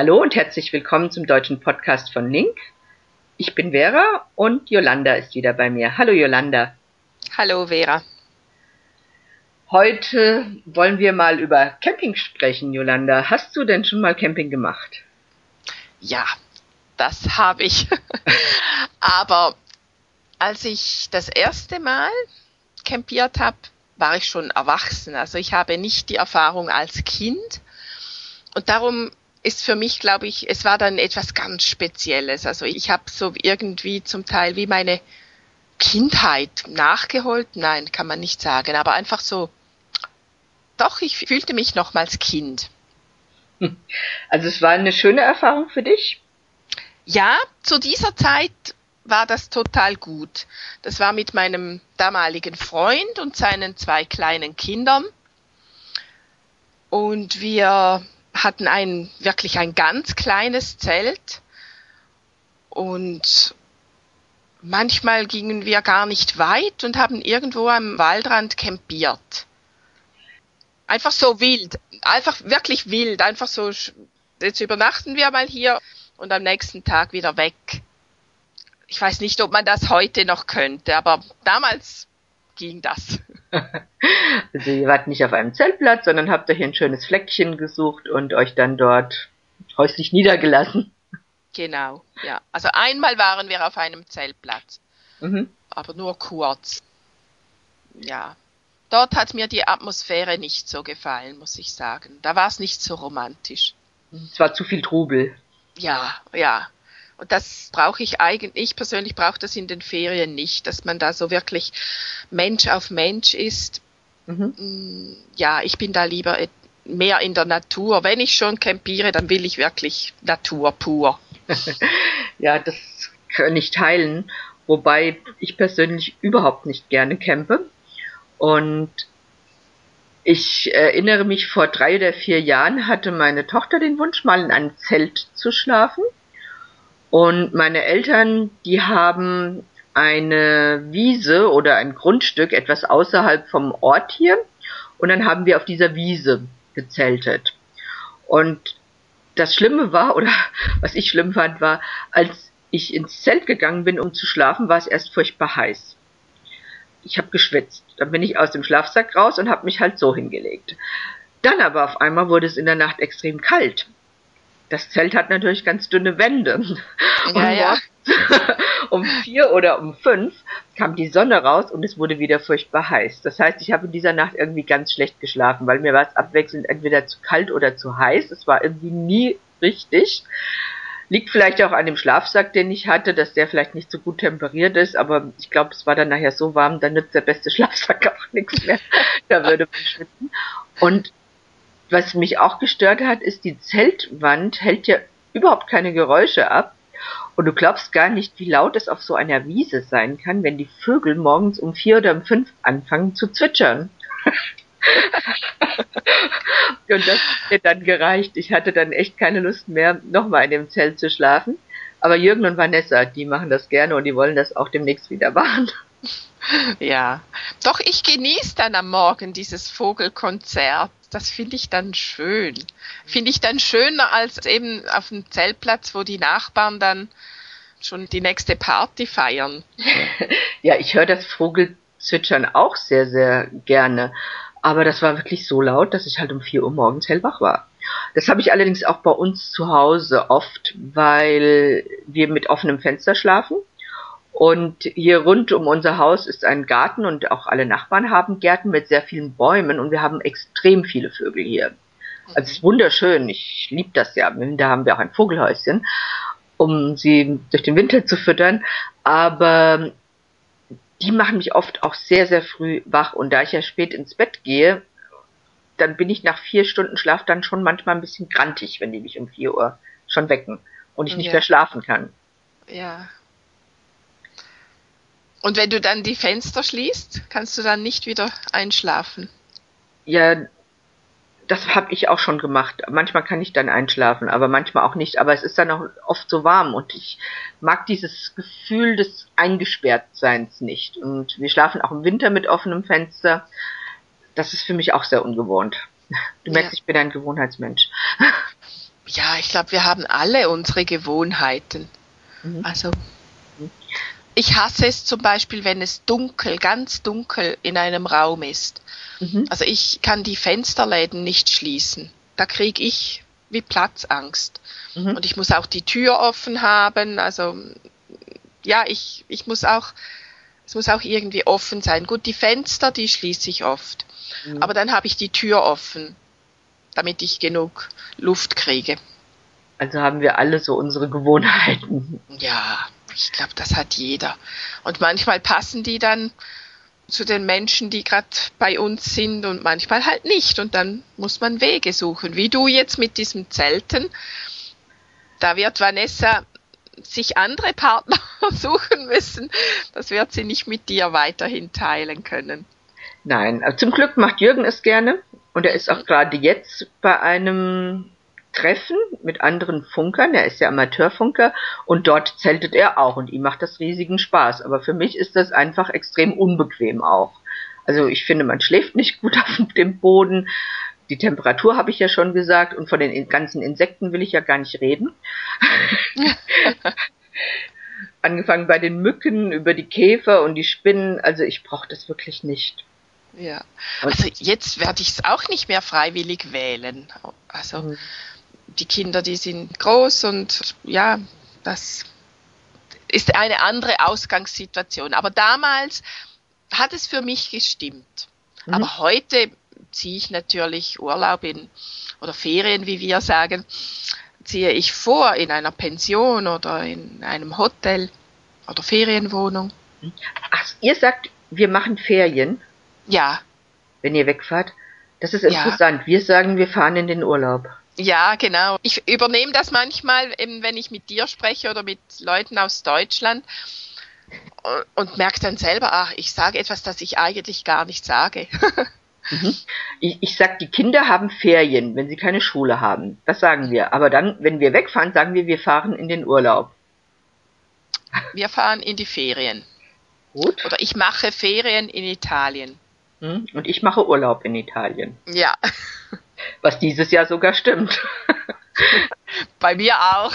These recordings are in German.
Hallo und herzlich willkommen zum deutschen Podcast von Link. Ich bin Vera und Yolanda ist wieder bei mir. Hallo Yolanda. Hallo Vera. Heute wollen wir mal über Camping sprechen, Yolanda. Hast du denn schon mal Camping gemacht? Ja, das habe ich. Aber als ich das erste Mal campiert habe, war ich schon erwachsen. Also ich habe nicht die Erfahrung als Kind. Und darum ist für mich, glaube ich, es war dann etwas ganz Spezielles. Also ich habe so irgendwie zum Teil wie meine Kindheit nachgeholt. Nein, kann man nicht sagen, aber einfach so. Doch, ich fühlte mich nochmals Kind. Also es war eine schöne Erfahrung für dich? Ja, zu dieser Zeit war das total gut. Das war mit meinem damaligen Freund und seinen zwei kleinen Kindern. Und wir hatten ein, wirklich ein ganz kleines Zelt und manchmal gingen wir gar nicht weit und haben irgendwo am Waldrand campiert. Einfach so wild, einfach wirklich wild, einfach so, jetzt übernachten wir mal hier und am nächsten Tag wieder weg. Ich weiß nicht, ob man das heute noch könnte, aber damals ging das. also ihr wart nicht auf einem Zeltplatz, sondern habt euch ein schönes Fleckchen gesucht und euch dann dort häuslich niedergelassen. Genau, ja. Also einmal waren wir auf einem Zeltplatz, mhm. aber nur kurz. Ja. Dort hat mir die Atmosphäre nicht so gefallen, muss ich sagen. Da war es nicht so romantisch. Es war zu viel Trubel. Ja, ja. Und das brauche ich eigentlich, ich persönlich brauche das in den Ferien nicht, dass man da so wirklich Mensch auf Mensch ist. Mhm. Mm, ja, ich bin da lieber mehr in der Natur. Wenn ich schon campiere, dann will ich wirklich Natur pur. ja, das kann ich teilen, wobei ich persönlich überhaupt nicht gerne campe. Und ich erinnere mich, vor drei oder vier Jahren hatte meine Tochter den Wunsch, mal in einem Zelt zu schlafen. Und meine Eltern, die haben eine Wiese oder ein Grundstück etwas außerhalb vom Ort hier. Und dann haben wir auf dieser Wiese gezeltet. Und das Schlimme war, oder was ich schlimm fand, war, als ich ins Zelt gegangen bin, um zu schlafen, war es erst furchtbar heiß. Ich habe geschwitzt. Dann bin ich aus dem Schlafsack raus und habe mich halt so hingelegt. Dann aber auf einmal wurde es in der Nacht extrem kalt das Zelt hat natürlich ganz dünne Wände. Ja, ja. um vier oder um fünf kam die Sonne raus und es wurde wieder furchtbar heiß. Das heißt, ich habe in dieser Nacht irgendwie ganz schlecht geschlafen, weil mir war es abwechselnd entweder zu kalt oder zu heiß. Es war irgendwie nie richtig. Liegt vielleicht auch an dem Schlafsack, den ich hatte, dass der vielleicht nicht so gut temperiert ist, aber ich glaube, es war dann nachher so warm, dann nützt der beste Schlafsack auch nichts mehr. da würde man schwitzen. Und was mich auch gestört hat, ist, die Zeltwand hält ja überhaupt keine Geräusche ab. Und du glaubst gar nicht, wie laut es auf so einer Wiese sein kann, wenn die Vögel morgens um vier oder um fünf anfangen zu zwitschern. und das hat mir dann gereicht. Ich hatte dann echt keine Lust mehr, nochmal in dem Zelt zu schlafen. Aber Jürgen und Vanessa, die machen das gerne und die wollen das auch demnächst wieder machen. Ja, doch ich genieße dann am Morgen dieses Vogelkonzert das finde ich dann schön. Finde ich dann schöner als eben auf dem Zeltplatz, wo die Nachbarn dann schon die nächste Party feiern. ja, ich höre das Vogelzwitschern auch sehr, sehr gerne. Aber das war wirklich so laut, dass ich halt um vier Uhr morgens hellwach war. Das habe ich allerdings auch bei uns zu Hause oft, weil wir mit offenem Fenster schlafen und hier rund um unser Haus ist ein Garten und auch alle Nachbarn haben Gärten mit sehr vielen Bäumen und wir haben extrem viele Vögel hier. Also es ist wunderschön, ich liebe das ja. Da haben wir auch ein Vogelhäuschen, um sie durch den Winter zu füttern. Aber die machen mich oft auch sehr, sehr früh wach. Und da ich ja spät ins Bett gehe, dann bin ich nach vier Stunden Schlaf dann schon manchmal ein bisschen grantig, wenn die mich um vier Uhr schon wecken und ich nicht ja. mehr schlafen kann. Ja, und wenn du dann die Fenster schließt, kannst du dann nicht wieder einschlafen? Ja, das habe ich auch schon gemacht. Manchmal kann ich dann einschlafen, aber manchmal auch nicht. Aber es ist dann auch oft so warm und ich mag dieses Gefühl des Eingesperrtseins nicht. Und wir schlafen auch im Winter mit offenem Fenster. Das ist für mich auch sehr ungewohnt. Du merkst, ja. ich bin ein Gewohnheitsmensch. Ja, ich glaube, wir haben alle unsere Gewohnheiten. Mhm. Also. Ich hasse es zum Beispiel, wenn es dunkel, ganz dunkel in einem Raum ist. Mhm. Also ich kann die Fensterläden nicht schließen. Da kriege ich wie Platzangst. Mhm. Und ich muss auch die Tür offen haben. Also ja, ich, ich muss auch, es muss auch irgendwie offen sein. Gut, die Fenster, die schließe ich oft. Mhm. Aber dann habe ich die Tür offen, damit ich genug Luft kriege. Also haben wir alle so unsere Gewohnheiten. Ja, ich glaube, das hat jeder. Und manchmal passen die dann zu den Menschen, die gerade bei uns sind und manchmal halt nicht. Und dann muss man Wege suchen. Wie du jetzt mit diesem Zelten. Da wird Vanessa sich andere Partner suchen müssen. Das wird sie nicht mit dir weiterhin teilen können. Nein, also zum Glück macht Jürgen es gerne. Und er ist auch gerade jetzt bei einem Treffen mit anderen Funkern. Er ist ja Amateurfunker und dort zeltet er auch und ihm macht das riesigen Spaß. Aber für mich ist das einfach extrem unbequem auch. Also ich finde, man schläft nicht gut auf dem Boden. Die Temperatur habe ich ja schon gesagt und von den ganzen Insekten will ich ja gar nicht reden. Angefangen bei den Mücken, über die Käfer und die Spinnen. Also ich brauche das wirklich nicht. Ja, also jetzt werde ich es auch nicht mehr freiwillig wählen. Also mhm die Kinder, die sind groß und ja, das ist eine andere Ausgangssituation. Aber damals hat es für mich gestimmt. Mhm. Aber heute ziehe ich natürlich Urlaub in oder Ferien, wie wir sagen, ziehe ich vor in einer Pension oder in einem Hotel oder Ferienwohnung. Ach, ihr sagt, wir machen Ferien? Ja. Wenn ihr wegfahrt? Das ist interessant. Ja. Wir sagen, wir fahren in den Urlaub. Ja, genau. Ich übernehme das manchmal, eben wenn ich mit dir spreche oder mit Leuten aus Deutschland und, und merke dann selber, ach, ich sage etwas, das ich eigentlich gar nicht sage. mhm. Ich, ich sag, die Kinder haben Ferien, wenn sie keine Schule haben. Das sagen wir. Aber dann, wenn wir wegfahren, sagen wir, wir fahren in den Urlaub. Wir fahren in die Ferien. Gut. Oder ich mache Ferien in Italien. Hm? Und ich mache Urlaub in Italien. Ja. Was dieses Jahr sogar stimmt. Bei mir auch.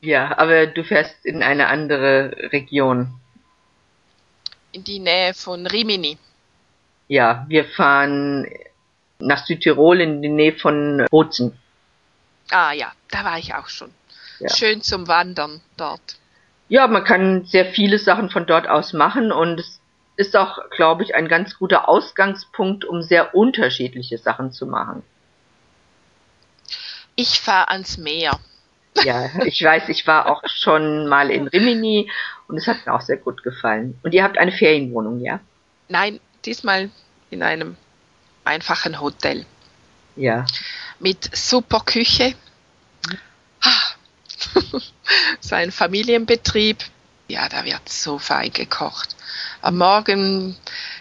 Ja, aber du fährst in eine andere Region. In die Nähe von Rimini. Ja, wir fahren nach Südtirol in die Nähe von Bozen. Ah ja, da war ich auch schon. Ja. Schön zum Wandern dort. Ja, man kann sehr viele Sachen von dort aus machen und es ist auch, glaube ich, ein ganz guter Ausgangspunkt, um sehr unterschiedliche Sachen zu machen. Ich fahre ans Meer. Ja, ich weiß, ich war auch schon mal in Rimini und es hat mir auch sehr gut gefallen. Und ihr habt eine Ferienwohnung, ja? Nein, diesmal in einem einfachen Hotel. Ja. Mit super Küche. Ah. so ein Familienbetrieb. Ja, da wird so fein gekocht. Am Morgen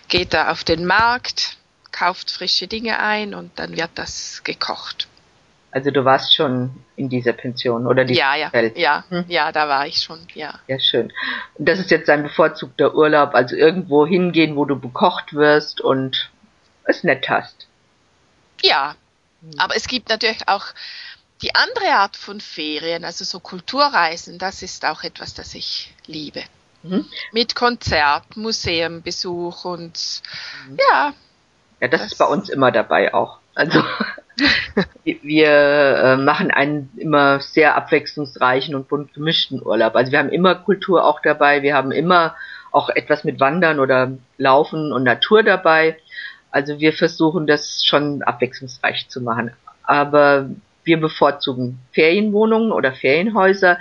geht er auf den Markt, kauft frische Dinge ein und dann wird das gekocht. Also du warst schon in dieser Pension oder die Ja, ja, Welt. ja, hm? ja, da war ich schon, ja. Ja, schön. Und das ist jetzt dein bevorzugter Urlaub, also irgendwo hingehen, wo du bekocht wirst und es nett hast. Ja, hm. aber es gibt natürlich auch die andere Art von Ferien, also so Kulturreisen, das ist auch etwas, das ich liebe. Mhm. Mit Konzert, Museumbesuch und mhm. ja. Ja, das, das, ist bei uns immer dabei auch. Also wir äh, machen einen immer sehr abwechslungsreichen und bunt gemischten Urlaub. Also wir haben immer Kultur auch dabei, wir haben immer auch etwas mit Wandern oder Laufen und Natur dabei. Also wir versuchen das schon abwechslungsreich zu machen. Aber wir bevorzugen Ferienwohnungen oder Ferienhäuser,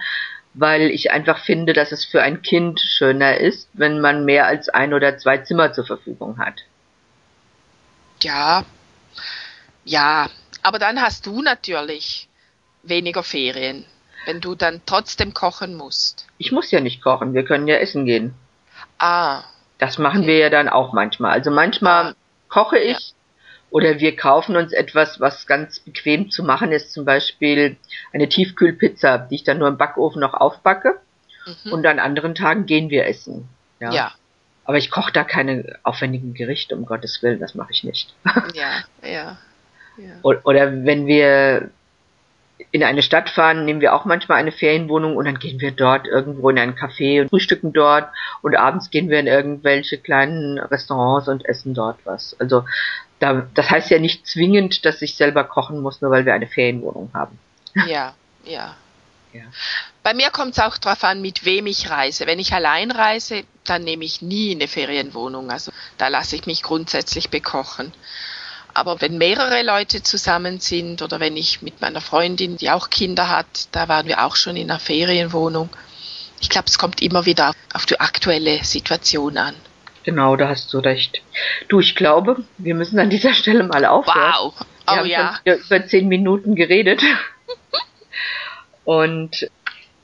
weil ich einfach finde, dass es für ein Kind schöner ist, wenn man mehr als ein oder zwei Zimmer zur Verfügung hat. Ja, ja, aber dann hast du natürlich weniger Ferien, wenn du dann trotzdem kochen musst. Ich muss ja nicht kochen, wir können ja essen gehen. Ah. Das machen okay. wir ja dann auch manchmal. Also manchmal ah. koche ich. Oder wir kaufen uns etwas, was ganz bequem zu machen ist, zum Beispiel eine Tiefkühlpizza, die ich dann nur im Backofen noch aufbacke. Mhm. Und an anderen Tagen gehen wir essen. Ja. ja. Aber ich koche da keine aufwendigen Gerichte, um Gottes Willen, das mache ich nicht. Ja, ja. ja. Oder wenn wir in eine Stadt fahren, nehmen wir auch manchmal eine Ferienwohnung und dann gehen wir dort irgendwo in ein Café und frühstücken dort und abends gehen wir in irgendwelche kleinen Restaurants und essen dort was. Also das heißt ja nicht zwingend, dass ich selber kochen muss, nur weil wir eine Ferienwohnung haben. Ja, ja. ja. Bei mir kommt es auch darauf an, mit wem ich reise. Wenn ich allein reise, dann nehme ich nie eine Ferienwohnung. Also da lasse ich mich grundsätzlich bekochen. Aber wenn mehrere Leute zusammen sind oder wenn ich mit meiner Freundin, die auch Kinder hat, da waren wir auch schon in einer Ferienwohnung. Ich glaube, es kommt immer wieder auf die aktuelle Situation an. Genau, da hast du recht. Du, ich glaube, wir müssen an dieser Stelle mal aufhören. Wow. Oh wir haben ja. Schon über zehn Minuten geredet. und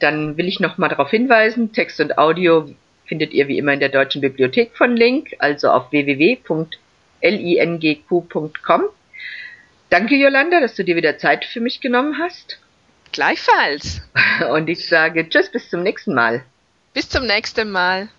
dann will ich noch mal darauf hinweisen, Text und Audio findet ihr wie immer in der Deutschen Bibliothek von Link, also auf www.lingq.com. Danke, Jolanda, dass du dir wieder Zeit für mich genommen hast. Gleichfalls. Und ich sage Tschüss, bis zum nächsten Mal. Bis zum nächsten Mal.